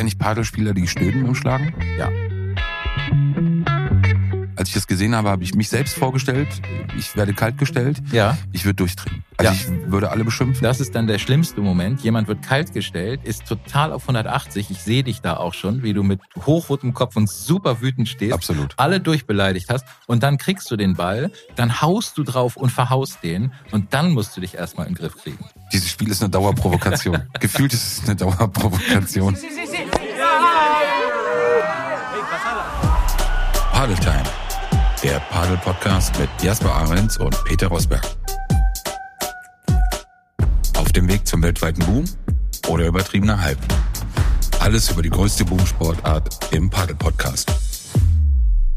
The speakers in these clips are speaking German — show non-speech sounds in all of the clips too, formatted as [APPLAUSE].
eigentlich Padelspieler, die Stöden umschlagen? Ja. Als ich das gesehen habe, habe ich mich selbst vorgestellt. Ich werde kaltgestellt. Ja. Ich würde durchdrehen. Also Ja. ich würde alle beschimpfen. Das ist dann der schlimmste Moment. Jemand wird kalt gestellt, ist total auf 180. Ich sehe dich da auch schon, wie du mit hochrotem Kopf und super wütend stehst. Absolut. Alle durchbeleidigt hast. Und dann kriegst du den Ball, dann haust du drauf und verhaust den. Und dann musst du dich erstmal in den Griff kriegen. Dieses Spiel ist eine Dauerprovokation. [LAUGHS] Gefühlt ist es eine Dauerprovokation. Padeltime. Der Padel-Podcast mit Jasper Ahrens und Peter Rosberg. Auf dem Weg zum weltweiten Boom oder übertriebener Hype. Alles über die größte Boomsportart im Padel-Podcast.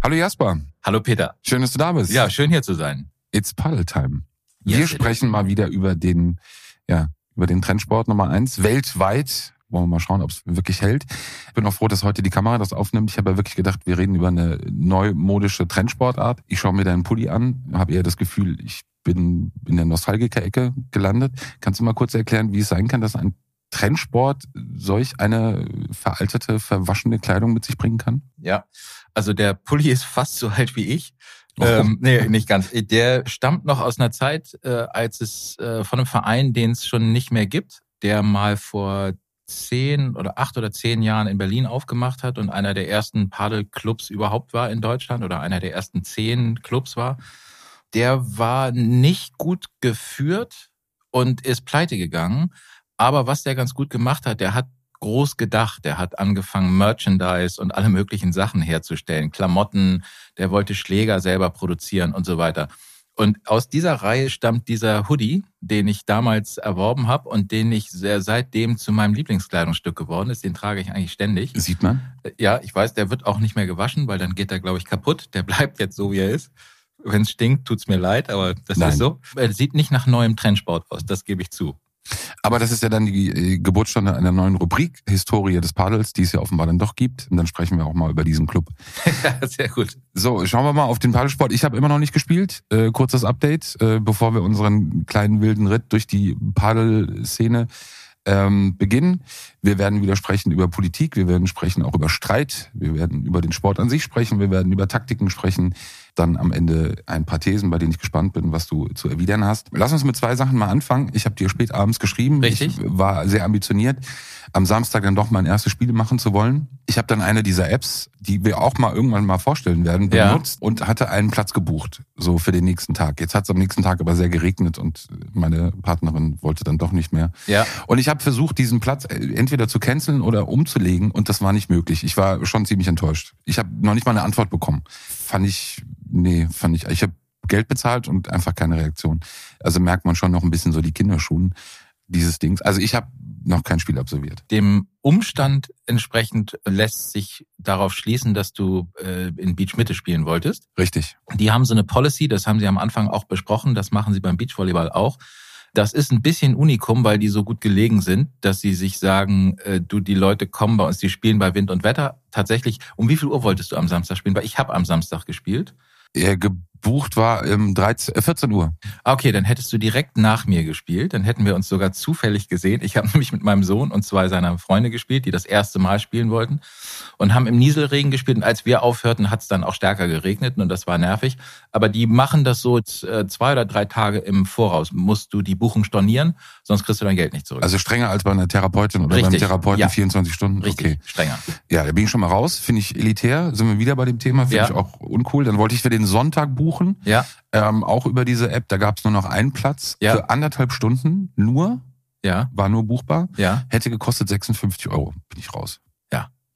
Hallo Jasper, Hallo Peter. schön, dass du da bist. Ja, schön hier zu sein. It's Paddle-Time. Yes, Wir sprechen mal wieder über den, ja, über den Trendsport Nummer eins weltweit. Wollen wir mal schauen, ob es wirklich hält. Ich bin auch froh, dass heute die Kamera das aufnimmt. Ich habe ja wirklich gedacht, wir reden über eine neumodische Trendsportart. Ich schaue mir deinen Pulli an, habe eher das Gefühl, ich bin in der Nostalgiker-Ecke gelandet. Kannst du mal kurz erklären, wie es sein kann, dass ein Trendsport solch eine veraltete, verwaschene Kleidung mit sich bringen kann? Ja. Also der Pulli ist fast so alt wie ich. Oh. Ähm, nee, nicht ganz. Der stammt noch aus einer Zeit, äh, als es äh, von einem Verein, den es schon nicht mehr gibt, der mal vor zehn oder acht oder zehn Jahren in Berlin aufgemacht hat und einer der ersten Padelclubs überhaupt war in Deutschland oder einer der ersten zehn Clubs war. Der war nicht gut geführt und ist pleite gegangen. Aber was der ganz gut gemacht hat, der hat groß gedacht. Der hat angefangen, Merchandise und alle möglichen Sachen herzustellen. Klamotten, der wollte Schläger selber produzieren und so weiter. Und aus dieser Reihe stammt dieser Hoodie, den ich damals erworben habe und den ich sehr, seitdem zu meinem Lieblingskleidungsstück geworden ist. Den trage ich eigentlich ständig. Sieht man? Ja, ich weiß, der wird auch nicht mehr gewaschen, weil dann geht er, glaube ich, kaputt. Der bleibt jetzt so, wie er ist. Wenn es stinkt, tut's mir leid, aber das Nein. ist so. Er sieht nicht nach neuem Trendsport aus, das gebe ich zu. Aber das ist ja dann die äh, Geburtsstunde einer neuen Rubrik, Historie des Padels, die es ja offenbar dann doch gibt. Und dann sprechen wir auch mal über diesen Club. ja, [LAUGHS] sehr gut. So, schauen wir mal auf den Padelsport. Ich habe immer noch nicht gespielt. Äh, kurzes Update, äh, bevor wir unseren kleinen wilden Ritt durch die Padelszene ähm, beginnen. Wir werden wieder sprechen über Politik, wir werden sprechen auch über Streit, wir werden über den Sport an sich sprechen, wir werden über Taktiken sprechen. Dann am Ende ein paar Thesen, bei denen ich gespannt bin, was du zu erwidern hast. Lass uns mit zwei Sachen mal anfangen. Ich habe dir spät abends geschrieben. Richtig. Ich war sehr ambitioniert, am Samstag dann doch mein erstes Spiel machen zu wollen. Ich habe dann eine dieser Apps, die wir auch mal irgendwann mal vorstellen werden, Ja. benutzt und hatte einen Platz gebucht, so für den nächsten Tag. Jetzt hat es am nächsten Tag aber sehr geregnet und meine Partnerin wollte dann doch nicht mehr. Ja. Und ich habe versucht, diesen Platz entweder zu canceln oder umzulegen und das war nicht möglich. Ich war schon ziemlich enttäuscht. Ich habe noch nicht mal eine Antwort bekommen. Fand ich, nee, fand ich, ich habe Geld bezahlt und einfach keine Reaktion. Also merkt man schon noch ein bisschen so die Kinderschuhen dieses Dings. Also ich habe noch kein Spiel absolviert. Dem Umstand entsprechend lässt sich darauf schließen, dass du äh, in Beach Mitte spielen wolltest. Richtig. Die haben so eine Policy, das haben sie am Anfang auch besprochen, das machen sie beim Beachvolleyball auch. Das ist ein bisschen Unikum, weil die so gut gelegen sind, dass sie sich sagen, äh, du, die Leute kommen bei uns, die spielen bei Wind und Wetter. Tatsächlich, um wie viel Uhr wolltest du am Samstag spielen? Weil ich habe am Samstag gespielt. Er gebucht war um 13, äh, 14 Uhr. Ah, Okay, dann hättest du direkt nach mir gespielt. Dann hätten wir uns sogar zufällig gesehen. Ich habe [LAUGHS] nämlich mit meinem Sohn und zwei seiner Freunde gespielt, die das erste Mal spielen wollten und haben im Nieselregen gespielt. Und als wir aufhörten, hat es dann auch stärker geregnet und das war nervig. Aber die machen das so äh, zwei oder drei Tage im Voraus. Musst du die Buchung stornieren, sonst kriegst du dein Geld nicht zurück. Also strenger als bei einer Therapeutin oder Richtig, beim Therapeuten ja. 24 Stunden. Richtig, Okay. strenger. Ja, da bin ich schon mal raus. Finde ich elitär. Sind wir wieder bei dem Thema. Finde Ja. ich auch uncool. Dann wollte ich für den Sonntag buchen. Ja, Ähm, auch über diese App. Da gab es nur noch einen Platz. Ja. Für anderthalb Stunden nur. ja, War nur buchbar. ja. Hätte gekostet 56 Euro. Bin ich raus.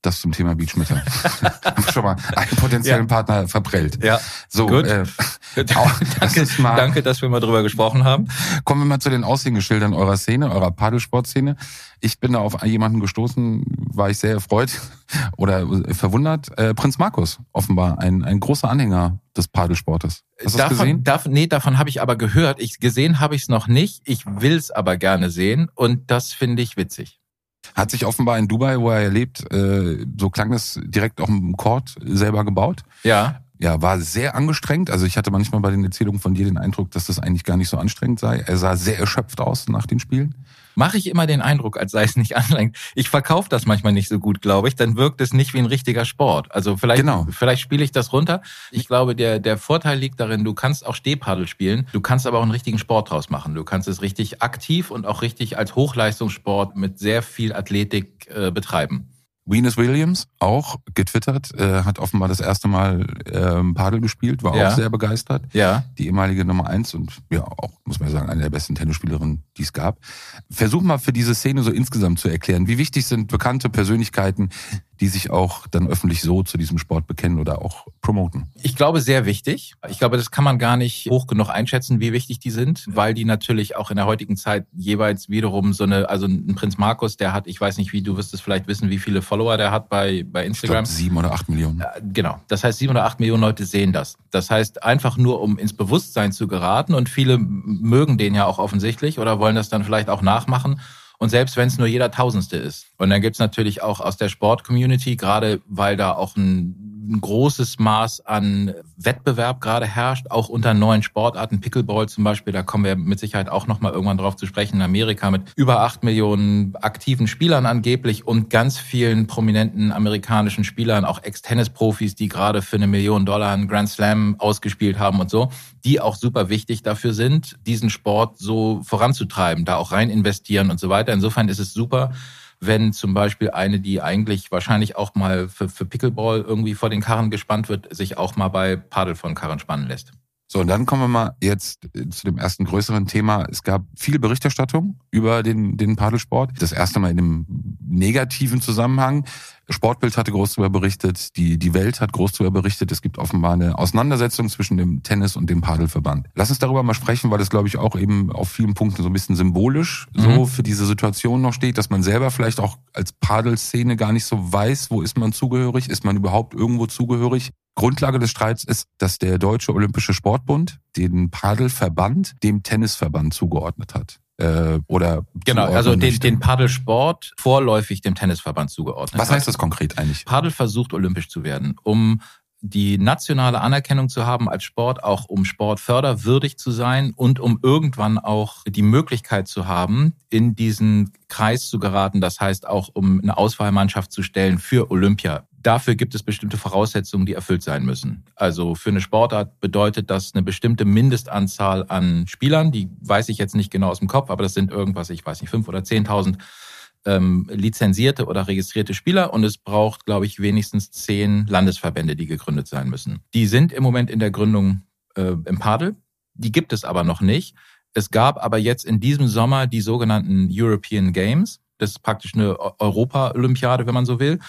Das zum Thema Beachmitte. [LAUGHS] schon mal einen potenziellen Ja. Partner verprellt. Ja, So, Gut. Äh, [LAUGHS] das danke, mal, danke, dass wir mal drüber gesprochen haben. Kommen wir mal zu den Aushängeschildern eurer Szene, eurer Padelsportszene. Ich bin da auf jemanden gestoßen, war ich sehr erfreut [LAUGHS] oder verwundert. Äh, Prinz Markus, offenbar ein, ein großer Anhänger des Padelsportes. Hast davon, gesehen? Davon, nee, davon habe ich aber gehört. Ich gesehen habe ich es noch nicht. Ich will es aber gerne sehen und das finde ich witzig. Hat sich offenbar in Dubai, wo er lebt, äh, so klang das direkt auf dem Court selber gebaut. Ja, ja, war sehr angestrengt. Also ich hatte manchmal bei den Erzählungen von dir den Eindruck, dass das eigentlich gar nicht so anstrengend sei. Er sah sehr erschöpft aus nach den Spielen mache ich immer den Eindruck, als sei es nicht anstrengend. Ich verkaufe das manchmal nicht so gut, glaube ich. Dann wirkt es nicht wie ein richtiger Sport. Also vielleicht, genau. vielleicht spiele ich das runter. Ich glaube, der, der Vorteil liegt darin, du kannst auch Stehpaddel spielen. Du kannst aber auch einen richtigen Sport draus machen. Du kannst es richtig aktiv und auch richtig als Hochleistungssport mit sehr viel Athletik äh, betreiben. Venus Williams, auch getwittert, äh, hat offenbar das erste Mal ähm, Padel gespielt, war ja. auch sehr begeistert. Ja. Die ehemalige Nummer eins und ja, auch, muss man sagen, eine der besten Tennisspielerinnen, die es gab. Versuch mal für diese Szene so insgesamt zu erklären. Wie wichtig sind bekannte Persönlichkeiten, die sich auch dann öffentlich so zu diesem Sport bekennen oder auch promoten? Ich glaube, sehr wichtig. Ich glaube, das kann man gar nicht hoch genug einschätzen, wie wichtig die sind, weil die natürlich auch in der heutigen Zeit jeweils wiederum so eine, also ein Prinz Markus, der hat, ich weiß nicht wie, du wirst es vielleicht wissen, wie viele Follower der hat bei, bei Instagram. Ich glaub, sieben oder acht Millionen. Genau. Das heißt, sieben oder acht Millionen Leute sehen das. Das heißt, einfach nur, um ins Bewusstsein zu geraten und viele mögen den ja auch offensichtlich oder wollen das dann vielleicht auch nachmachen. Und selbst wenn es nur jeder Tausendste ist. Und dann gibt's natürlich auch aus der Sport-Community, gerade weil da auch ein ein großes Maß an Wettbewerb gerade herrscht, auch unter neuen Sportarten, Pickleball zum Beispiel, da kommen wir mit Sicherheit auch nochmal irgendwann drauf zu sprechen, in Amerika mit über acht Millionen aktiven Spielern angeblich und ganz vielen prominenten amerikanischen Spielern, auch Ex-Tennis-Profis, die gerade für eine Million Dollar einen Grand Slam ausgespielt haben und so, die auch super wichtig dafür sind, diesen Sport so voranzutreiben, da auch rein investieren und so weiter. Insofern ist es super, wenn zum Beispiel eine, die eigentlich wahrscheinlich auch mal für, für Pickleball irgendwie vor den Karren gespannt wird, sich auch mal bei Padel von Karren spannen lässt. So, und dann kommen wir mal jetzt zu dem ersten größeren Thema. Es gab viel Berichterstattung über den, den Padelsport. Das erste Mal in einem negativen Zusammenhang. Sportbild hatte groß darüber berichtet, die, die Welt hat groß darüber berichtet. Es gibt offenbar eine Auseinandersetzung zwischen dem Tennis und dem Padelverband. Lass uns darüber mal sprechen, weil das, glaube ich, auch eben auf vielen Punkten so ein bisschen symbolisch mhm. so für diese Situation noch steht, dass man selber vielleicht auch als Padelszene gar nicht so weiß, wo ist man zugehörig, ist man überhaupt irgendwo zugehörig. Grundlage des Streits ist, dass der Deutsche Olympische Sportbund den Padelverband dem Tennisverband zugeordnet hat. Äh, oder genau, also den, den Paddelsport vorläufig dem Tennisverband zugeordnet. Was heißt das konkret eigentlich? Paddel versucht olympisch zu werden, um die nationale Anerkennung zu haben als Sport, auch um sportförderwürdig zu sein und um irgendwann auch die Möglichkeit zu haben, in diesen Kreis zu geraten. Das heißt auch, um eine Auswahlmannschaft zu stellen für Olympia. Dafür gibt es bestimmte Voraussetzungen, die erfüllt sein müssen. Also für eine Sportart bedeutet das eine bestimmte Mindestanzahl an Spielern. Die weiß ich jetzt nicht genau aus dem Kopf, aber das sind irgendwas, ich weiß nicht, fünf oder zehntausend ähm, lizenzierte oder registrierte Spieler und es braucht, glaube ich, wenigstens zehn Landesverbände, die gegründet sein müssen. Die sind im Moment in der Gründung äh, im Padel. Die gibt es aber noch nicht. Es gab aber jetzt in diesem Sommer die sogenannten European Games. Das ist praktisch eine Europa-Olympiade, wenn man so will.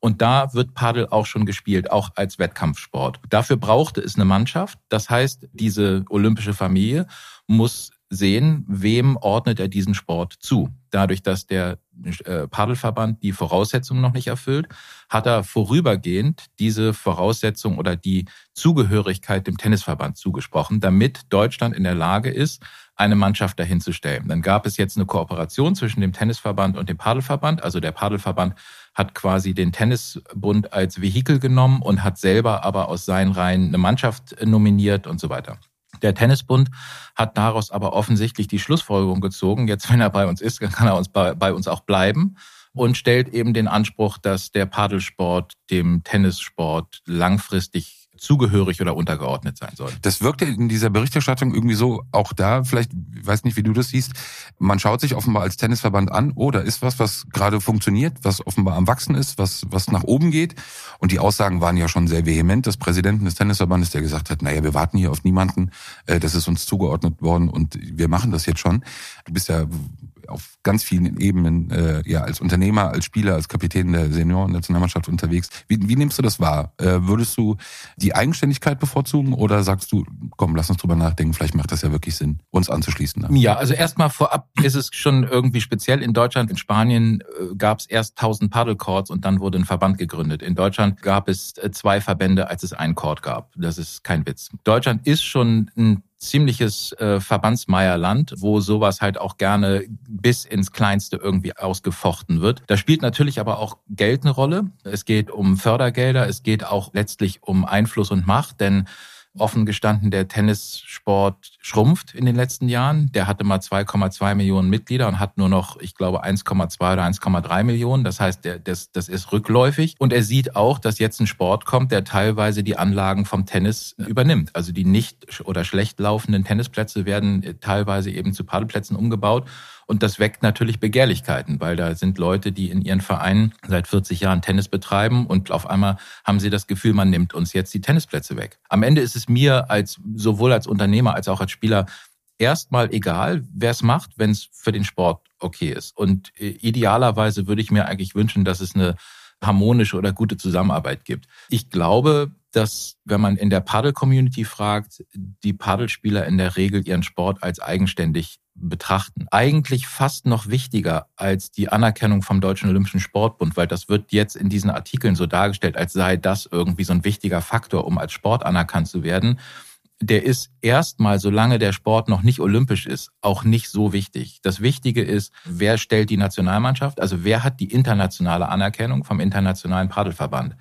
Und da wird Padel auch schon gespielt, auch als Wettkampfsport. Dafür brauchte es eine Mannschaft. Das heißt, diese olympische Familie muss sehen, wem ordnet er diesen Sport zu. Dadurch, dass der äh, Padelverband die Voraussetzungen noch nicht erfüllt, hat er vorübergehend diese Voraussetzung oder die Zugehörigkeit dem Tennisverband zugesprochen, damit Deutschland in der Lage ist, eine Mannschaft dahin zu stellen. Dann gab es jetzt eine Kooperation zwischen dem Tennisverband und dem Padelverband. Also der Padelverband hat quasi den Tennisbund als Vehikel genommen und hat selber aber aus seinen Reihen eine Mannschaft nominiert und so weiter. Der Tennisbund hat daraus aber offensichtlich die Schlussfolgerung gezogen, jetzt wenn er bei uns ist, kann er uns bei, bei uns auch bleiben und stellt eben den Anspruch, dass der Padelsport dem Tennissport langfristig zugehörig oder untergeordnet sein soll. Das wirkte in dieser Berichterstattung irgendwie so, auch da, vielleicht, weiß nicht, wie du das siehst, man schaut sich offenbar als Tennisverband an, oh, da ist was, was gerade funktioniert, was offenbar am Wachsen ist, was, was nach oben geht. Und die Aussagen waren ja schon sehr vehement des Präsidenten des Tennisverbandes, der gesagt hat, naja, wir warten hier auf niemanden, äh, das ist uns zugeordnet worden und wir machen das jetzt schon. Du bist ja auf ganz vielen Ebenen äh, ja als Unternehmer, als Spieler, als Kapitän der Senioren-Nationalmannschaft unterwegs. Wie, wie nimmst du das wahr? Äh, würdest du die Eigenständigkeit bevorzugen oder sagst du, komm, lass uns drüber nachdenken, vielleicht macht das ja wirklich Sinn, uns anzuschließen? Dann? Ja, also erstmal vorab ist es schon irgendwie speziell in Deutschland. In Spanien äh, gab es erst 1000 Paddlecourts und dann wurde ein Verband gegründet. In Deutschland gab es äh, zwei Verbände, als es einen Court gab. Das ist kein Witz. Deutschland ist schon ein ziemliches äh, Verbandsmeierland, wo sowas halt auch gerne bis ins Kleinste irgendwie ausgefochten wird. Da spielt natürlich aber auch Geld eine Rolle. Es geht um Fördergelder, es geht auch letztlich um Einfluss und Macht, denn offen gestanden, der Tennissport schrumpft in den letzten Jahren. Der hatte mal 2,2 Millionen Mitglieder und hat nur noch, ich glaube, 1,2 oder 1,3 Millionen. Das heißt, der, das, das ist rückläufig. Und er sieht auch, dass jetzt ein Sport kommt, der teilweise die Anlagen vom Tennis übernimmt. Also die nicht oder schlecht laufenden Tennisplätze werden teilweise eben zu Paddelplätzen umgebaut. Und das weckt natürlich Begehrlichkeiten, weil da sind Leute, die in ihren Vereinen seit 40 Jahren Tennis betreiben und auf einmal haben sie das Gefühl, man nimmt uns jetzt die Tennisplätze weg. Am Ende ist es mir als sowohl als Unternehmer als auch als Spieler erstmal egal, wer es macht, wenn es für den Sport okay ist. Und äh, idealerweise würde ich mir eigentlich wünschen, dass es eine harmonische oder gute Zusammenarbeit gibt. Ich glaube, dass wenn man in der Paddle-Community fragt, die Paddelspieler in der Regel ihren Sport als eigenständig betrachten. Eigentlich fast noch wichtiger als die Anerkennung vom Deutschen Olympischen Sportbund, weil das wird jetzt in diesen Artikeln so dargestellt, als sei das irgendwie so ein wichtiger Faktor, um als Sport anerkannt zu werden. Der ist erstmal, solange der Sport noch nicht olympisch ist, auch nicht so wichtig. Das Wichtige ist, wer stellt die Nationalmannschaft, also wer hat die internationale Anerkennung vom Internationalen Paddelverband.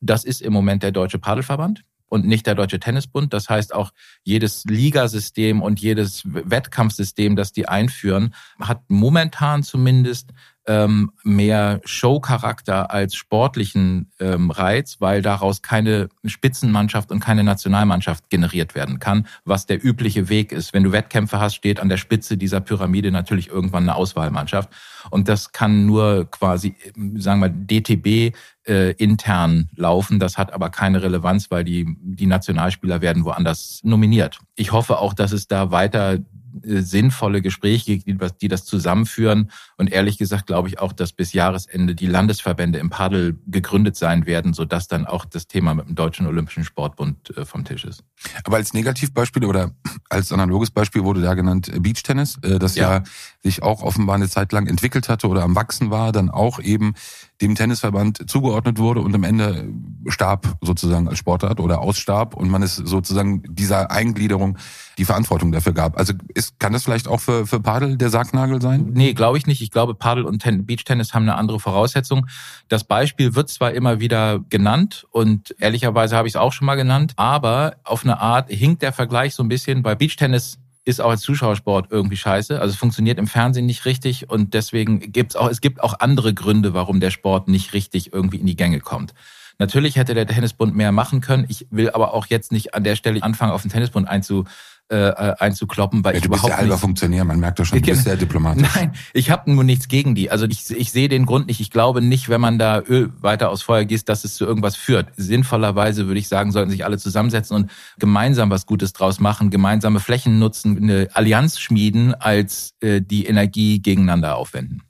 Das ist im Moment der Deutsche Paddelverband und nicht der Deutsche Tennisbund. Das heißt, auch jedes Ligasystem und jedes Wettkampfsystem, das die einführen, hat momentan zumindest ähm, mehr Showcharakter als sportlichen ähm, Reiz, weil daraus keine Spitzenmannschaft und keine Nationalmannschaft generiert werden kann, was der übliche Weg ist. Wenn du Wettkämpfe hast, steht an der Spitze dieser Pyramide natürlich irgendwann eine Auswahlmannschaft. Und das kann nur quasi, sagen wir, DTB äh, intern laufen. Das hat aber keine Relevanz, weil die, die Nationalspieler werden woanders nominiert. Ich hoffe auch, dass es da weiter sinnvolle Gespräche, die, das zusammenführen. Und ehrlich gesagt glaube ich auch, dass bis Jahresende die Landesverbände im Paddel gegründet sein werden, sodass dann auch das Thema mit dem Deutschen Olympischen Sportbund äh, vom Tisch ist. Aber als Negativbeispiel oder als analoges Beispiel wurde da genannt äh, Beachtennis, das ja. ja sich auch offenbar eine Zeit lang entwickelt hatte oder am Wachsen war, dann auch eben dem Tennisverband zugeordnet wurde und am Ende starb sozusagen als Sportart oder ausstarb und man es sozusagen dieser Eingliederung die Verantwortung dafür gab. Also ist, kann das vielleicht auch für, für Padel der Sargnagel sein? Nee, glaube ich nicht. Ich glaube, Padel und Ten Beachtennis haben eine andere Voraussetzung. Das Beispiel wird zwar immer wieder genannt und ehrlicherweise habe ich es auch schon mal genannt, aber auf eine Art hinkt der Vergleich so ein bisschen, weil Beachtennis ist auch als Zuschauersport irgendwie scheiße. Also es funktioniert im Fernsehen nicht richtig und deswegen gibt's auch, es gibt auch andere Gründe, warum der Sport nicht richtig irgendwie in die Gänge kommt. Natürlich hätte der Tennisbund mehr machen können. Ich will aber auch jetzt nicht an der Stelle anfangen, auf den Tennisbund einzu, äh, einzukloppen, weil ja, ich du bist überhaupt ja halber Funktionär, man merkt doch schon, du bist sehr diplomatisch. Nein, ich habe nur nichts gegen die. Also ich, ich sehe den Grund nicht. Ich glaube nicht, wenn man da Öl weiter aus Feuer gießt, dass es zu irgendwas führt. Sinnvollerweise würde ich sagen, sollten sich alle zusammensetzen und gemeinsam was Gutes draus machen, gemeinsame Flächen nutzen, eine Allianz schmieden, als äh, die Energie gegeneinander aufwenden.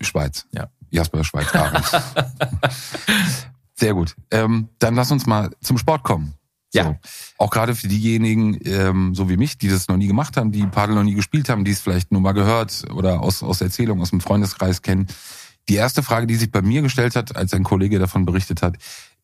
Schweiz. Ja. Jasper Schweiz. [LAUGHS] Sehr gut. Ähm, dann lass uns mal zum Sport kommen. Ja. So. Auch gerade für diejenigen, ähm, so wie mich, die das noch nie gemacht haben, die Padel noch nie gespielt haben, die es vielleicht nur mal gehört oder aus, aus Erzählung, aus dem Freundeskreis kennen. Die erste Frage, die sich bei mir gestellt hat, als ein Kollege davon berichtet hat,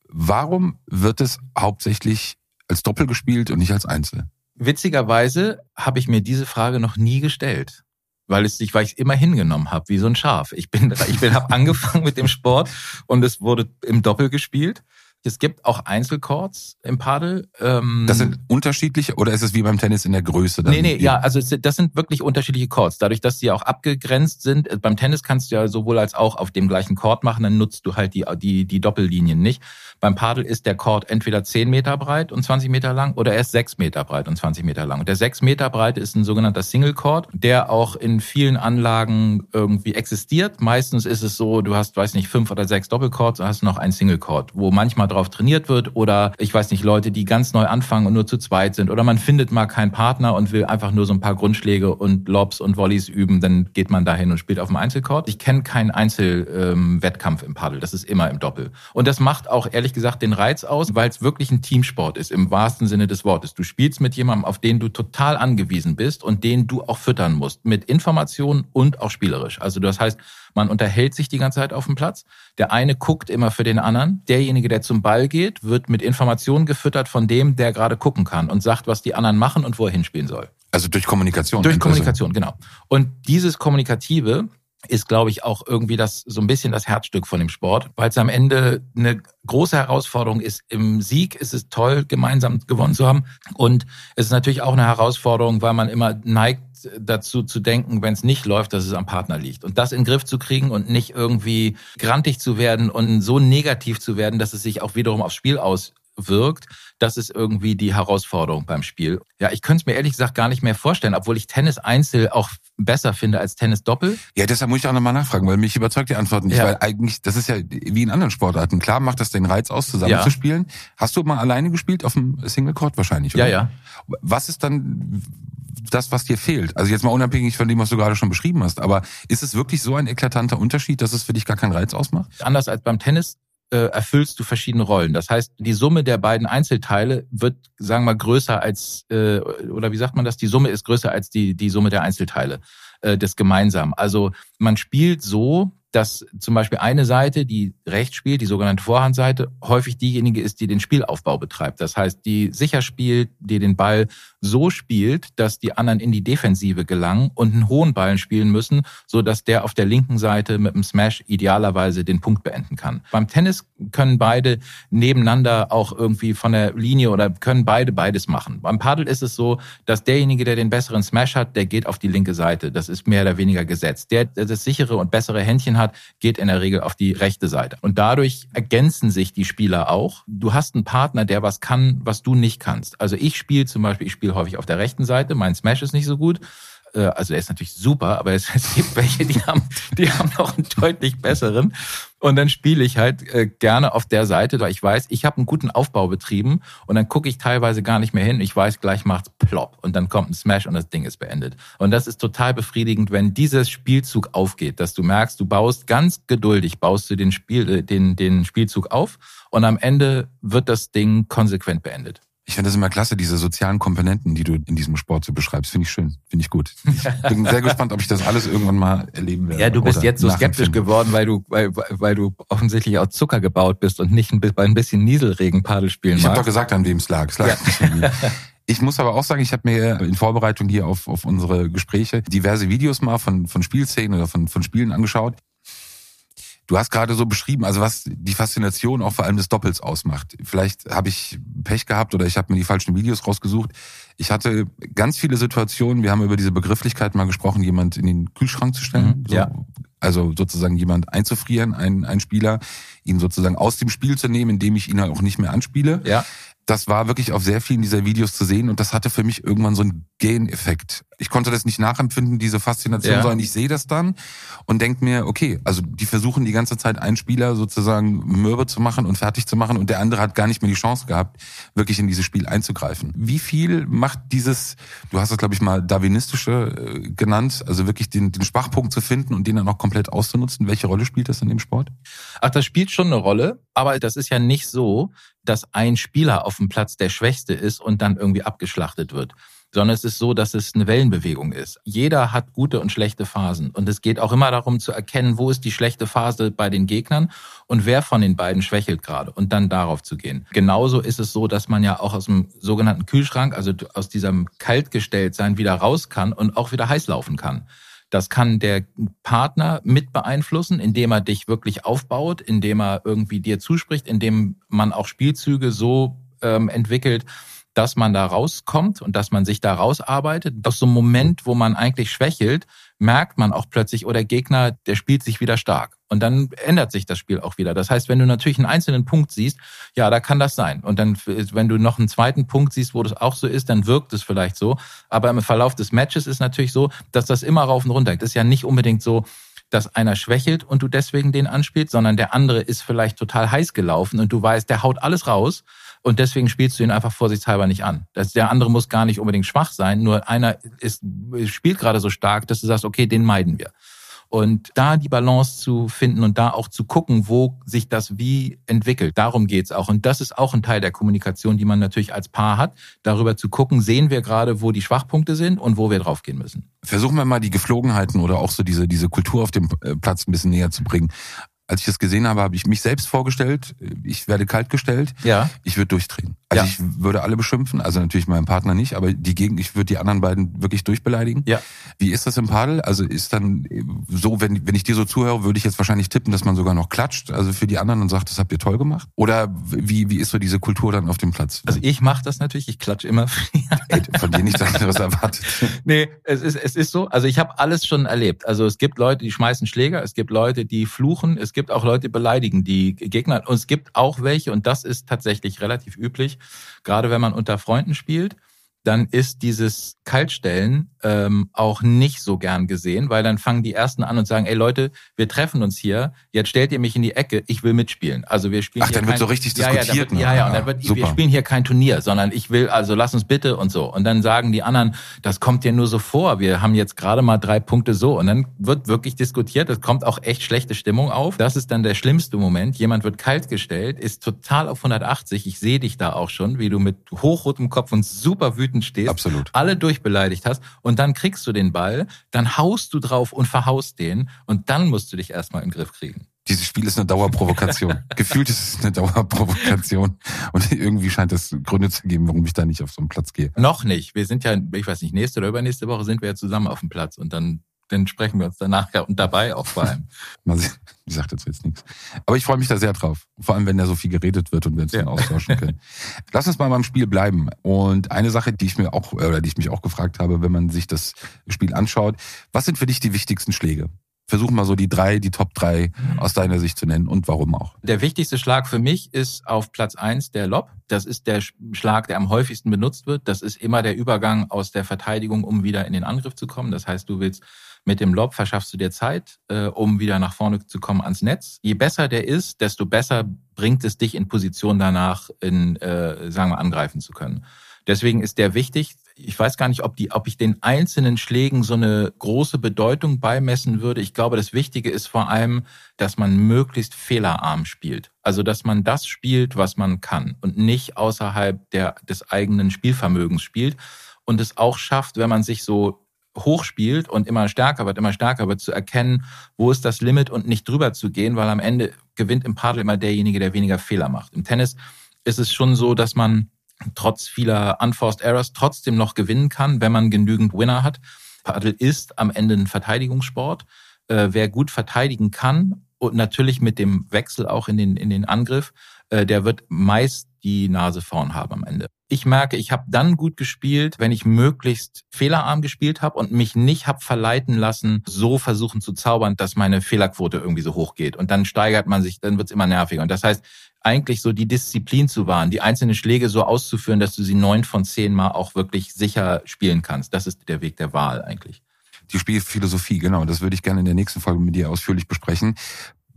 warum wird es hauptsächlich als Doppel gespielt und nicht als Einzel? Witzigerweise habe ich mir diese Frage noch nie gestellt weil es sich, weil ich es immer hingenommen habe, wie so ein Schaf. Ich bin, ich bin, habe [LAUGHS] angefangen mit dem Sport und es wurde im Doppel gespielt. Es gibt auch Einzelcourts im Paddel. Ähm, das sind unterschiedliche oder ist es wie beim Tennis in der Größe? Dann nee, nee, ja, also das sind wirklich unterschiedliche Courts. Dadurch, dass sie auch abgegrenzt sind. Äh, beim Tennis kannst du ja sowohl als auch auf dem gleichen Court machen, dann nutzt du halt die, die, die Doppellinien nicht. Beim Paddel ist der Court entweder 10 Meter breit und 20 Meter lang oder er ist 6 Meter breit und 20 Meter lang. Und der 6 Meter breite ist ein sogenannter Single Court, der auch in vielen Anlagen irgendwie existiert. Meistens ist es so, du hast, weiß nicht, fünf oder sechs Doppelcourts, dann hast noch einen Single Court, wo manchmal drauf trainiert wird oder ich weiß nicht, Leute, die ganz neu anfangen und nur zu zweit sind oder man findet mal keinen Partner und will einfach nur so ein paar Grundschläge und Lobs und Volleys üben, dann geht man dahin und spielt auf dem Einzelcourt. Ich kenne keinen Einzelwettkampf ähm, im Paddel, das ist immer im Doppel. Und das macht auch ehrlich gesagt den Reiz aus, weil es wirklich ein Teamsport ist im wahrsten Sinne des Wortes. Du spielst mit jemandem, auf den du total angewiesen bist und den du auch füttern musst mit Informationen und auch spielerisch. Also das heißt, Man unterhält sich die ganze Zeit auf dem Platz. Der eine guckt immer für den anderen. Derjenige, der zum Ball geht, wird mit Informationen gefüttert von dem, der gerade gucken kann und sagt, was die anderen machen und wo er hinspielen soll. Also durch Kommunikation. Durch Kommunikation, genau. Und dieses Kommunikative ist, glaube ich, auch irgendwie das so ein bisschen das Herzstück von dem Sport, weil es am Ende eine große Herausforderung ist. Im Sieg ist es toll, gemeinsam gewonnen zu haben. Und es ist natürlich auch eine Herausforderung, weil man immer neigt dazu zu denken, wenn es nicht läuft, dass es am Partner liegt. Und das in den Griff zu kriegen und nicht irgendwie grantig zu werden und so negativ zu werden, dass es sich auch wiederum aufs Spiel auswirkt, das ist irgendwie die Herausforderung beim Spiel. Ja, ich könnte es mir ehrlich gesagt gar nicht mehr vorstellen, obwohl ich Tennis Einzel auch besser finde als Tennis Doppel. Ja, deshalb muss ich auch nochmal nachfragen, weil mich überzeugt die Antwort nicht, ja. weil eigentlich, das ist ja wie in anderen Sportarten. Klar macht das den Reiz aus, zusammenzuspielen. Ja. Hast du mal alleine gespielt auf dem Single Court wahrscheinlich, oder? Ja, ja. Was ist dann das, was dir fehlt? Also jetzt mal unabhängig von dem, was du gerade schon beschrieben hast, aber ist es wirklich so ein eklatanter Unterschied, dass es für dich gar keinen Reiz ausmacht? Anders als beim Tennis äh, erfüllst du verschiedene Rollen. Das heißt, die Summe der beiden Einzelteile wird, sagen wir mal, größer als, äh, oder wie sagt man das? Die Summe ist größer als die, die Summe der Einzelteile äh, des Gemeinsamen. Also man spielt so, dass zum Beispiel eine Seite, die rechts spielt, die sogenannte Vorhandseite, häufig diejenige ist, die den Spielaufbau betreibt. Das heißt, die sicher spielt, die den Ball so spielt, dass die anderen in die Defensive gelangen und einen hohen Ballen spielen müssen, so dass der auf der linken Seite mit dem Smash idealerweise den Punkt beenden kann. Beim Tennis können beide nebeneinander auch irgendwie von der Linie oder können beide beides machen. Beim Paddel ist es so, dass derjenige, der den besseren Smash hat, der geht auf die linke Seite. Das ist mehr oder weniger gesetzt. Der, der das sichere und bessere Händchen hat, hat, geht in der Regel auf die rechte Seite. Und dadurch ergänzen sich die Spieler auch. Du hast einen Partner, der was kann, was du nicht kannst. Also ich spiele zum Beispiel, ich spiele häufig auf der rechten Seite, mein Smash ist nicht so gut äh, also der ist natürlich super, aber es, [LAUGHS] es gibt welche, die haben, die haben noch einen deutlich besseren. Und dann spiele ich halt äh, gerne auf der Seite, weil ich weiß, ich habe einen guten Aufbau betrieben und dann gucke ich teilweise gar nicht mehr hin. Ich weiß, gleich macht's plopp und dann kommt ein Smash und das Ding ist beendet. Und das ist total befriedigend, wenn dieses Spielzug aufgeht, dass du merkst, du baust ganz geduldig, baust du den Spiel, äh, den, den Spielzug auf und am Ende wird das Ding konsequent beendet. Ich finde das immer klasse, diese sozialen Komponenten, die du in diesem Sport so beschreibst. Finde ich schön, finde ich gut. Ich bin sehr gespannt, ob ich das alles irgendwann mal erleben werde. Ja, du bist jetzt so skeptisch geworden, weil du, weil, weil du offensichtlich aus Zucker gebaut bist und nicht bei ein bisschen Nieselregen Padel spielen Ich habe doch gesagt, an wem es lag. Es lag ja. Ich muss aber auch sagen, ich habe mir in Vorbereitung hier auf, auf unsere Gespräche diverse Videos mal von, von Spielszenen oder von, von Spielen angeschaut. Du hast gerade so beschrieben, also was die Faszination auch vor allem des Doppels ausmacht. Vielleicht habe ich Pech gehabt oder ich habe mir die falschen Videos rausgesucht. Ich hatte ganz viele Situationen, wir haben über diese Begrifflichkeit mal gesprochen, jemand in den Kühlschrank zu stellen. Mhm, so, ja. Also sozusagen jemand einzufrieren, ein, ein Spieler, ihn sozusagen aus dem Spiel zu nehmen, indem ich ihn halt auch nicht mehr anspiele. Ja das war wirklich auf sehr vielen dieser Videos zu sehen und das hatte für mich irgendwann so einen Gain-Effekt. Ich konnte das nicht nachempfinden, diese Faszination, ja. sondern ich sehe das dann und denke mir, okay, also die versuchen die ganze Zeit einen Spieler sozusagen mürbe zu machen und fertig zu machen und der andere hat gar nicht mehr die Chance gehabt, wirklich in dieses Spiel einzugreifen. Wie viel macht dieses, du hast es glaube ich mal darwinistische äh, genannt, also wirklich den, den Schwachpunkt zu finden und den dann auch komplett auszunutzen? Welche Rolle spielt das in dem Sport? Ach, das spielt schon eine Rolle, aber das ist ja nicht so, dass ein Spieler auf dem Platz der Schwächste ist und dann irgendwie abgeschlachtet wird sondern es ist so, dass es eine Wellenbewegung ist. Jeder hat gute und schlechte Phasen. Und es geht auch immer darum zu erkennen, wo ist die schlechte Phase bei den Gegnern und wer von den beiden schwächelt gerade und dann darauf zu gehen. Genauso ist es so, dass man ja auch aus dem sogenannten Kühlschrank, also aus diesem Kaltgestelltsein wieder raus kann und auch wieder heiß laufen kann. Das kann der Partner mit beeinflussen, indem er dich wirklich aufbaut, indem er irgendwie dir zuspricht, indem man auch Spielzüge so ähm, entwickelt, dass man da rauskommt und dass man sich da rausarbeitet. Aus so einem Moment, wo man eigentlich schwächelt, merkt man auch plötzlich, oh, Gegner, der spielt sich wieder stark. Und dann ändert sich das Spiel auch wieder. Das heißt, wenn du natürlich einen einzelnen Punkt siehst, ja, da kann das sein. Und dann, wenn du noch einen zweiten Punkt siehst, wo das auch so ist, dann wirkt es vielleicht so. Aber im Verlauf des Matches ist natürlich so, dass das immer rauf und runter geht. Das ist ja nicht unbedingt so, dass einer schwächelt und du deswegen den anspielst, sondern der andere ist vielleicht total heiß gelaufen und du weißt, der haut alles raus und deswegen spielst du ihn einfach vorsichtshalber nicht an. Das, der andere muss gar nicht unbedingt schwach sein, nur einer ist, spielt gerade so stark, dass du sagst, okay, den meiden wir. Und da die Balance zu finden und da auch zu gucken, wo sich das wie entwickelt. Darum geht's auch. Und das ist auch ein Teil der Kommunikation, die man natürlich als Paar hat. Darüber zu gucken, sehen wir gerade, wo die Schwachpunkte sind und wo wir draufgehen müssen. Versuchen wir mal die Geflogenheiten oder auch so diese, diese Kultur auf dem äh, Platz ein bisschen näher zu bringen als ich das gesehen habe, habe ich mich selbst vorgestellt. Ich werde kaltgestellt. Ja. Ich würde durchdrehen. Also Ja. ich würde alle beschimpfen, also natürlich meinen Partner nicht, aber die Gegend, ich würde die anderen beiden wirklich durchbeleidigen. Ja. Wie ist das im Padel? Also ist dann so, wenn, wenn ich dir so zuhöre, würde ich jetzt wahrscheinlich tippen, dass man sogar noch klatscht, also für die anderen und sagt, das habt ihr toll gemacht? Oder wie, wie ist so diese Kultur dann auf dem Platz? Also ich mache das natürlich, ich klatsche immer. Ey, von dir nichts anderes erwartet. [LAUGHS] nee, es ist, es ist so. Also ich habe alles schon erlebt. Also es gibt Leute, die schmeißen Schläger, es gibt Leute, die fluchen, es gibt auch Leute, die beleidigen die Gegner. Und es gibt auch welche, und das ist tatsächlich relativ üblich, gerade wenn man unter Freunden spielt, dann ist dieses Kaltstellen ähm, auch nicht so gern gesehen, weil dann fangen die Ersten an und sagen, ey Leute, wir treffen uns hier, jetzt stellt ihr mich in die Ecke, ich will mitspielen. Also wir spielen Ach, hier dann wird kein, so richtig ja, ja, diskutiert wird, noch. ja, ja, und dann wird, wir spielen hier kein Turnier, sondern ich will, also lass uns bitte und so. Und dann sagen die anderen, das kommt dir nur so vor, wir haben jetzt gerade mal drei Punkte so. Und dann wird wirklich diskutiert, es kommt auch echt schlechte Stimmung auf. Das ist dann der schlimmste Moment. Jemand wird kalt gestellt, ist total auf 180. Ich sehe dich da auch schon, wie du mit hochrotem Kopf und super wütend stehst Absolut. alle durchbeleidigt hast und dann kriegst du den Ball, dann haust du drauf und verhaust den und dann musst du dich erstmal in den Griff kriegen. Dieses Spiel ist eine Dauerprovokation. [LAUGHS] Gefühlt ist es eine Dauerprovokation. Und irgendwie scheint es Gründe zu geben, warum ich da nicht auf so einen Platz gehe. Noch nicht. Wir sind ja, ich weiß nicht, nächste oder übernächste Woche sind wir ja zusammen auf dem Platz und dann, dann sprechen wir uns danach ja und dabei auch vor allem. Mal sehen. Ich sag dazu jetzt nichts. Aber ich freue mich da sehr drauf. Vor allem, wenn da so viel geredet wird und wir uns Ja. dann austauschen [LAUGHS] können. Lass uns mal beim Spiel bleiben. Und eine Sache, die ich mir auch, oder die ich mich auch gefragt habe, wenn man sich das Spiel anschaut, was sind für dich die wichtigsten Schläge? Versuch mal so die drei, die Top drei aus deiner Sicht zu nennen und warum auch. Der wichtigste Schlag für mich ist auf Platz eins der Lob. Das ist der Schlag, der am häufigsten benutzt wird. Das ist immer der Übergang aus der Verteidigung, um wieder in den Angriff zu kommen. Das heißt, du willst mit dem Lob verschaffst du dir Zeit, äh, um wieder nach vorne zu kommen ans Netz. Je besser der ist, desto besser bringt es dich in Position danach, in, äh, sagen wir, angreifen zu können. Deswegen ist der wichtig. Ich weiß gar nicht, ob die, ob ich den einzelnen Schlägen so eine große Bedeutung beimessen würde. Ich glaube, das Wichtige ist vor allem, dass man möglichst fehlerarm spielt. Also, dass man das spielt, was man kann und nicht außerhalb der, des eigenen Spielvermögens spielt und es auch schafft, wenn man sich so hochspielt und immer stärker wird, immer stärker wird, zu erkennen, wo ist das Limit und nicht drüber zu gehen, weil am Ende gewinnt im Paddel immer derjenige, der weniger Fehler macht. Im Tennis ist es schon so, dass man trotz vieler Unforced Errors trotzdem noch gewinnen kann, wenn man genügend Winner hat. Paddel ist am Ende ein Verteidigungssport. Äh, wer gut verteidigen kann und natürlich mit dem Wechsel auch in den, in den Angriff, der wird meist die Nase vorn haben am Ende. Ich merke, ich habe dann gut gespielt, wenn ich möglichst fehlerarm gespielt habe und mich nicht habe verleiten lassen, so versuchen zu zaubern, dass meine Fehlerquote irgendwie so hoch geht. Und dann steigert man sich, dann wird's immer nerviger. Und das heißt, eigentlich so die Disziplin zu wahren, die einzelnen Schläge so auszuführen, dass du sie neun von zehn Mal auch wirklich sicher spielen kannst. Das ist der Weg der Wahl eigentlich. Die Spielphilosophie, genau. Das würde ich gerne in der nächsten Folge mit dir ausführlich besprechen.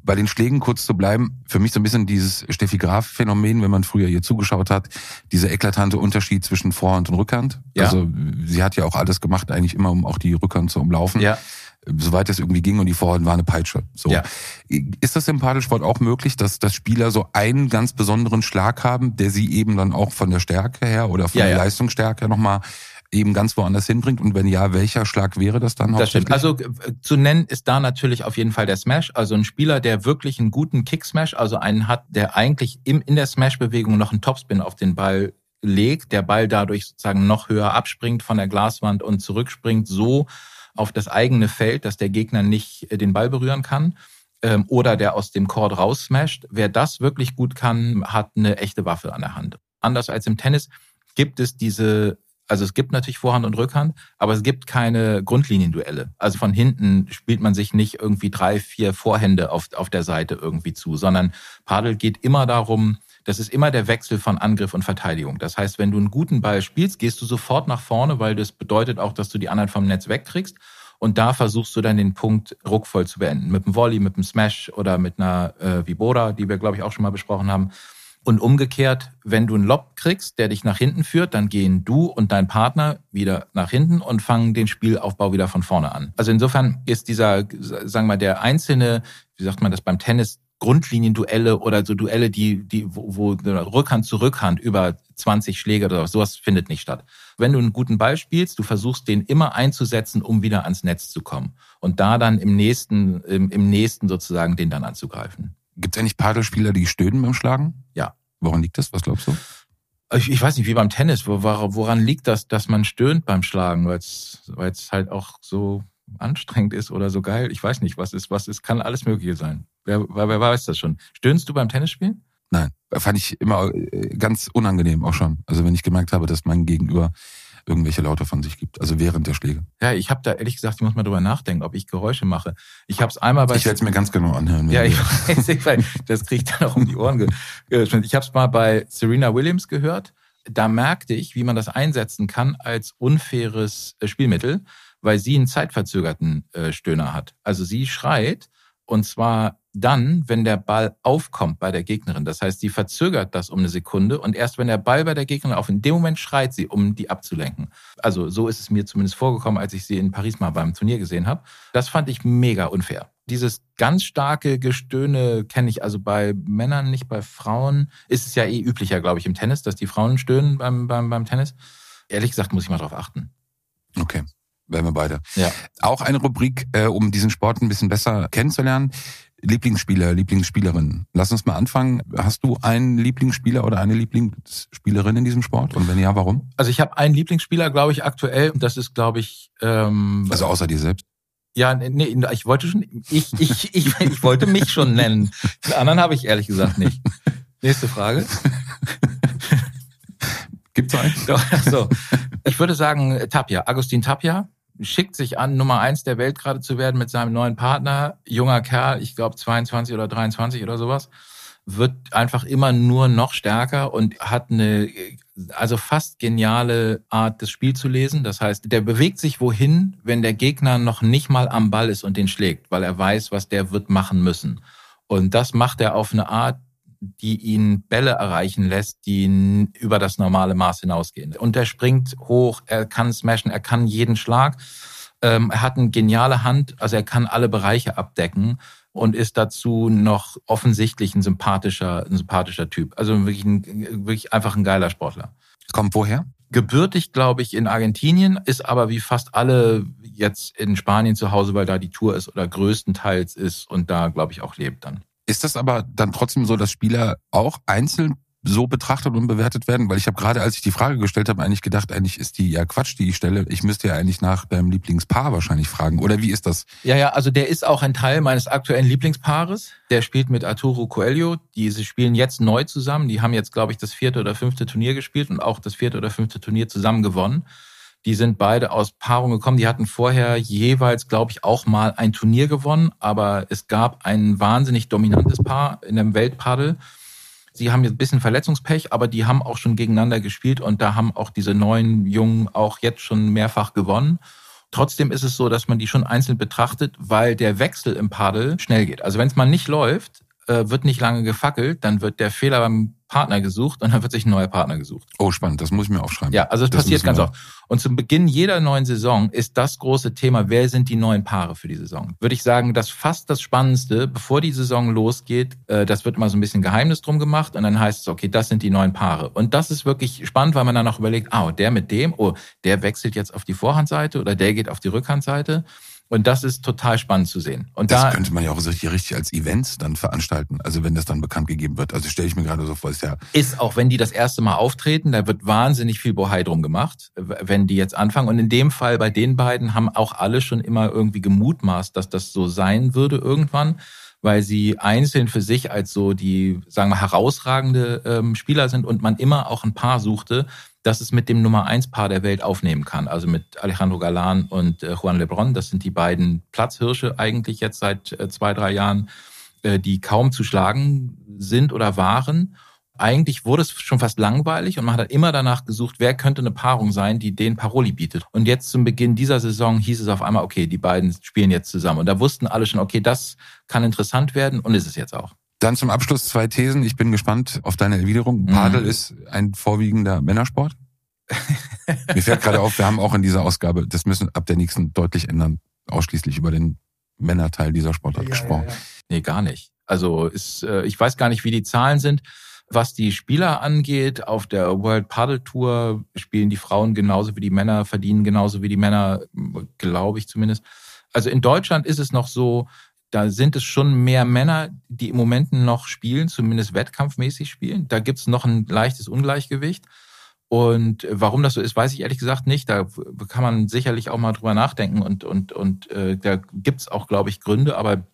Bei den Schlägen kurz zu bleiben, für mich so ein bisschen dieses Steffi Graf-Phänomen, wenn man früher ihr zugeschaut hat, dieser eklatante Unterschied zwischen Vorhand und Rückhand. Ja. Also sie hat ja auch alles gemacht, eigentlich immer, um auch die Rückhand zu umlaufen. Ja. Soweit es irgendwie ging und die Vorhand war eine Peitsche. So. Ja. Ist das im Padelsport auch möglich, dass, dass Spieler so einen ganz besonderen Schlag haben, der sie eben dann auch von der Stärke her oder von Ja, der ja. Leistungsstärke nochmal eben ganz woanders hinbringt? Und wenn ja, welcher Schlag wäre das dann Das stimmt. Also äh, zu nennen ist da natürlich auf jeden Fall der Smash. Also ein Spieler, der wirklich einen guten Kick-Smash, also einen hat, der eigentlich im, in der Smash-Bewegung noch einen Topspin auf den Ball legt, der Ball dadurch sozusagen noch höher abspringt von der Glaswand und zurückspringt so auf das eigene Feld, dass der Gegner nicht äh, den Ball berühren kann. Ähm, oder der aus dem Chord raussmasht. Wer das wirklich gut kann, hat eine echte Waffe an der Hand. Anders als im Tennis gibt es diese also es gibt natürlich Vorhand und Rückhand, aber es gibt keine Grundlinienduelle. Also von hinten spielt man sich nicht irgendwie drei, vier Vorhände auf, auf der Seite irgendwie zu, sondern Padel geht immer darum, das ist immer der Wechsel von Angriff und Verteidigung. Das heißt, wenn du einen guten Ball spielst, gehst du sofort nach vorne, weil das bedeutet auch, dass du die anderen vom Netz wegkriegst. Und da versuchst du dann den Punkt ruckvoll zu beenden. Mit einem Volley, mit einem Smash oder mit einer äh, Vibora, die wir, glaube ich, auch schon mal besprochen haben. Und umgekehrt, wenn du einen Lob kriegst, der dich nach hinten führt, dann gehen du und dein Partner wieder nach hinten und fangen den Spielaufbau wieder von vorne an. Also insofern ist dieser, sagen wir mal, der einzelne, wie sagt man das beim Tennis, Grundlinienduelle oder so Duelle, die, die, wo, wo Rückhand zu Rückhand über 20 Schläge oder sowas findet nicht statt. Wenn du einen guten Ball spielst, du versuchst den immer einzusetzen, um wieder ans Netz zu kommen. Und da dann im nächsten, im, im nächsten sozusagen den dann anzugreifen. Gibt es eigentlich Padelspieler, die stöhnen beim Schlagen? Ja. Woran liegt das? Was glaubst du? Ich, ich weiß nicht, wie beim Tennis. Woran liegt das, dass man stöhnt beim Schlagen? Weil es halt auch so anstrengend ist oder so geil. Ich weiß nicht, was ist, was ist, kann alles Mögliche sein. Wer, wer weiß das schon? Stöhnst du beim Tennisspielen? Nein, fand ich immer äh, ganz unangenehm auch schon. Also wenn ich gemerkt habe, dass mein Gegenüber irgendwelche Laute von sich gibt, also während der Schläge. Ja, ich habe da ehrlich gesagt, ich muss mal drüber nachdenken, ob ich Geräusche mache. Ich habe es einmal bei Ich werde es mir ganz genau anhören. Ja, ich [LAUGHS] weiß, ich weiß, das kriege ich dann auch um die Ohren. Ich habe es mal bei Serena Williams gehört. Da merkte ich, wie man das einsetzen kann als unfaires äh, Spielmittel, weil sie einen zeitverzögerten äh, Stöhner hat. Also sie schreit und zwar dann, wenn der Ball aufkommt bei der Gegnerin. Das heißt, sie verzögert das um eine Sekunde und erst wenn der Ball bei der Gegnerin auf, in dem Moment schreit sie, um die abzulenken. Also so ist es mir zumindest vorgekommen, als ich sie in Paris mal beim Turnier gesehen habe. Das fand ich mega unfair. Dieses ganz starke Gestöhne kenne ich also bei Männern, nicht bei Frauen. Ist es ja eh üblicher, glaube ich, im Tennis, dass die Frauen stöhnen beim, beim, beim Tennis. Ehrlich gesagt muss ich mal drauf achten. Okay werden wir beide. Ja. Auch eine Rubrik, äh, um diesen Sport ein bisschen besser kennenzulernen. Lieblingsspieler, Lieblingsspielerin. Lass uns mal anfangen. Hast du einen Lieblingsspieler oder eine Lieblingsspielerin in diesem Sport? Und wenn ja, warum? Also ich habe einen Lieblingsspieler, glaube ich, aktuell. Und das ist, glaube ich. Ähm, also außer dir selbst? Ja, nee, ich wollte schon, ich, ich, ich, ich wollte mich schon nennen. Den anderen habe ich ehrlich gesagt nicht. Nächste Frage. Gibt's einen? So. Ich würde sagen, Tapia, Agustin Tapia schickt sich an, Nummer eins der Welt gerade zu werden mit seinem neuen Partner. Junger Kerl, ich glaube 22 oder 23 oder sowas, wird einfach immer nur noch stärker und hat eine also fast geniale Art, das Spiel zu lesen. Das heißt, der bewegt sich wohin, wenn der Gegner noch nicht mal am Ball ist und den schlägt, weil er weiß, was der wird machen müssen. Und das macht er auf eine Art, die ihn Bälle erreichen lässt, die über das normale Maß hinausgehen. Und er springt hoch, er kann smashen, er kann jeden Schlag. Ähm, er hat eine geniale Hand, also er kann alle Bereiche abdecken und ist dazu noch offensichtlich ein sympathischer, ein sympathischer Typ. Also wirklich, ein, wirklich einfach ein geiler Sportler. Kommt woher? Gebürtig, glaube ich, in Argentinien, ist aber wie fast alle jetzt in Spanien zu Hause, weil da die Tour ist oder größtenteils ist und da, glaube ich, auch lebt dann. Ist das aber dann trotzdem so, dass Spieler auch einzeln so betrachtet und bewertet werden? Weil ich habe gerade, als ich die Frage gestellt habe, eigentlich gedacht, eigentlich ist die ja Quatsch, die ich stelle. Ich müsste ja eigentlich nach deinem Lieblingspaar wahrscheinlich fragen. Oder wie ist das? Ja, ja, also der ist auch ein Teil meines aktuellen Lieblingspaares. Der spielt mit Arturo Coelho. Diese spielen jetzt neu zusammen. Die haben jetzt, glaube ich, das vierte oder fünfte Turnier gespielt und auch das vierte oder fünfte Turnier zusammen gewonnen. Die sind beide aus Paarung gekommen. Die hatten vorher jeweils, glaube ich, auch mal ein Turnier gewonnen, aber es gab ein wahnsinnig dominantes Paar in dem Weltpaddel. Sie haben jetzt ein bisschen Verletzungspech, aber die haben auch schon gegeneinander gespielt und da haben auch diese neuen Jungen auch jetzt schon mehrfach gewonnen. Trotzdem ist es so, dass man die schon einzeln betrachtet, weil der Wechsel im Paddel schnell geht. Also wenn es mal nicht läuft, äh, wird nicht lange gefackelt, dann wird der Fehler beim Partner gesucht und dann wird sich ein neuer Partner gesucht. Oh, spannend, das muss ich mir aufschreiben. Ja, also es passiert ganz oft. Und zum Beginn jeder neuen Saison ist das große Thema, wer sind die neuen Paare für die Saison? Würde ich sagen, dass fast das Spannendste, bevor die Saison losgeht, äh, das wird immer so ein bisschen Geheimnis drum gemacht und dann heißt es, okay, das sind die neuen Paare. Und das ist wirklich spannend, weil man dann auch überlegt, ah, der mit dem, oh, der wechselt jetzt auf die Vorhandseite oder der geht auf die Rückhandseite. Und das ist total spannend zu sehen. Und das da, könnte man ja auch richtig, richtig als Events dann veranstalten. Also wenn das dann bekannt gegeben wird. Also stelle ich mir gerade so vor, ist ja. Ist auch, wenn die das erste Mal auftreten, da wird wahnsinnig viel Bohai drum gemacht, wenn die jetzt anfangen. Und in dem Fall bei den beiden haben auch alle schon immer irgendwie gemutmaßt, dass das so sein würde irgendwann weil sie einzeln für sich als so die, sagen wir, herausragende ähm, Spieler sind und man immer auch ein Paar suchte, dass es mit dem Nummer eins Paar der Welt aufnehmen kann. Also mit Alejandro Galan und äh, Juan Lebron. Das sind die beiden Platzhirsche eigentlich jetzt seit äh, zwei, drei Jahren, äh, die kaum zu schlagen sind oder waren. Eigentlich wurde es schon fast langweilig und man hat immer danach gesucht, wer könnte eine Paarung sein, die den Paroli bietet. Und jetzt zum Beginn dieser Saison hieß es auf einmal, okay, die beiden spielen jetzt zusammen. Und da wussten alle schon, okay, das kann interessant werden und ist es jetzt auch. Dann zum Abschluss zwei Thesen. Ich bin gespannt auf deine Erwiderung. Padel mhm. ist ein vorwiegender Männersport. [LAUGHS] Mir fällt gerade auf, wir haben auch in dieser Ausgabe, das müssen ab der nächsten deutlich ändern, ausschließlich über den Männerteil dieser Sportart ja, gesprochen. Ja, ja. Nee, gar nicht. Also ist, äh, ich weiß gar nicht, wie die Zahlen sind. Was die Spieler angeht, auf der World Paddle Tour spielen die Frauen genauso wie die Männer, verdienen genauso wie die Männer, glaube ich zumindest. Also in Deutschland ist es noch so, da sind es schon mehr Männer, die im Moment noch spielen, zumindest wettkampfmäßig spielen. Da gibt es noch ein leichtes Ungleichgewicht. Und warum das so ist, weiß ich ehrlich gesagt nicht. Da kann man sicherlich auch mal drüber nachdenken und, und, und äh, da gibt's auch, glaube ich, Gründe, aber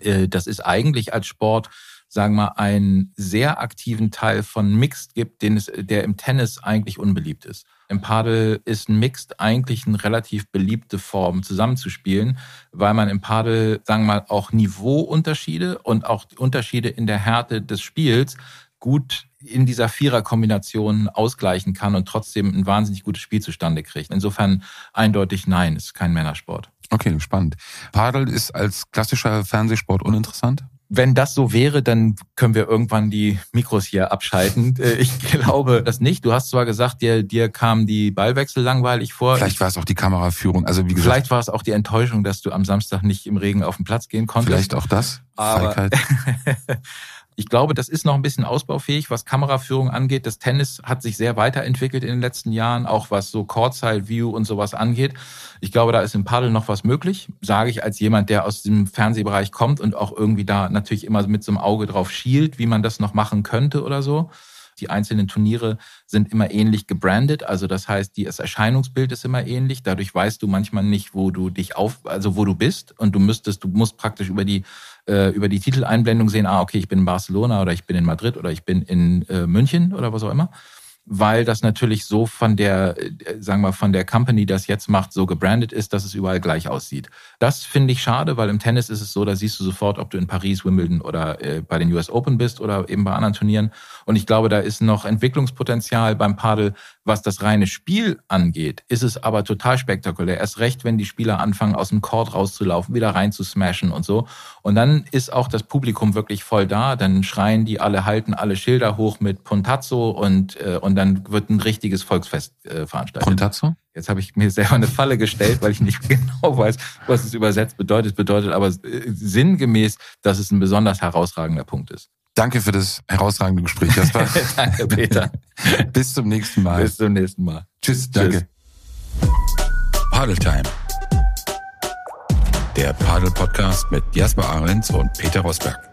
äh, das ist eigentlich als Sport, sagen wir mal, einen sehr aktiven Teil von Mixed gibt, den es, der im Tennis eigentlich unbeliebt ist. Im Padel ist ein Mixed eigentlich eine relativ beliebte Form zusammenzuspielen, weil man im Padel, sagen wir mal, auch Niveauunterschiede und auch Unterschiede in der Härte des Spiels gut in dieser Viererkombination ausgleichen kann und trotzdem ein wahnsinnig gutes Spiel zustande kriegt. Insofern eindeutig nein, ist kein Männersport. Okay, spannend. Padel ist als klassischer Fernsehsport uninteressant? Wenn das so wäre, dann können wir irgendwann die Mikros hier abschalten. [LAUGHS] Äh, ich glaube das nicht. Du hast zwar gesagt, dir, dir kam die Ballwechsel langweilig vor. Vielleicht war es auch die Kameraführung. Also wie gesagt, vielleicht war es auch die Enttäuschung, dass du am Samstag nicht im Regen auf den Platz gehen konntest. Vielleicht auch das. Aber [LAUGHS] Ich glaube, das ist noch ein bisschen ausbaufähig, was Kameraführung angeht. Das Tennis hat sich sehr weiterentwickelt in den letzten Jahren, auch was so Courtside View und sowas angeht. Ich glaube, da ist im Paddel noch was möglich, sage ich als jemand, der aus dem Fernsehbereich kommt und auch irgendwie da natürlich immer mit so einem Auge drauf schielt, wie man das noch machen könnte oder so. Die einzelnen Turniere sind immer ähnlich gebrandet, also das heißt, das Erscheinungsbild ist immer ähnlich. Dadurch weißt du manchmal nicht, wo du dich auf, also wo du bist und du müsstest, du musst praktisch über die äh, über die Titeleinblendung sehen, ah, okay, ich bin in Barcelona oder ich bin in Madrid oder ich bin in äh, München oder was auch immer weil das natürlich so von der, äh, sagen wir, von der Company, das jetzt macht, so gebrandet ist, dass es überall gleich aussieht. Das finde ich schade, weil im Tennis ist es so, da siehst du sofort, ob du in Paris, Wimbledon oder äh, bei den US Open bist oder eben bei anderen Turnieren. Und ich glaube, da ist noch Entwicklungspotenzial beim Padel, was das reine Spiel angeht, ist es aber total spektakulär. Erst recht, wenn die Spieler anfangen, aus dem Court rauszulaufen, wieder rein zu smashen und so. Und dann ist auch das Publikum wirklich voll da. Dann schreien die alle, halten alle Schilder hoch mit Puntazzo und, äh, und dann wird ein richtiges Volksfest äh, veranstaltet. Puntazzo? Jetzt habe ich mir selber eine Falle gestellt, weil ich nicht [LAUGHS] genau weiß, was es übersetzt bedeutet. Bedeutet aber äh, sinngemäß, dass es ein besonders herausragender Punkt ist. Danke für das herausragende Gespräch, Jasper. [LAUGHS] Danke, Peter. [LAUGHS] Bis zum nächsten Mal. Bis zum nächsten Mal. Tschüss. Danke. Paddle Time. Der Paddle Podcast mit Jasper Ahrens und Peter Rosberg.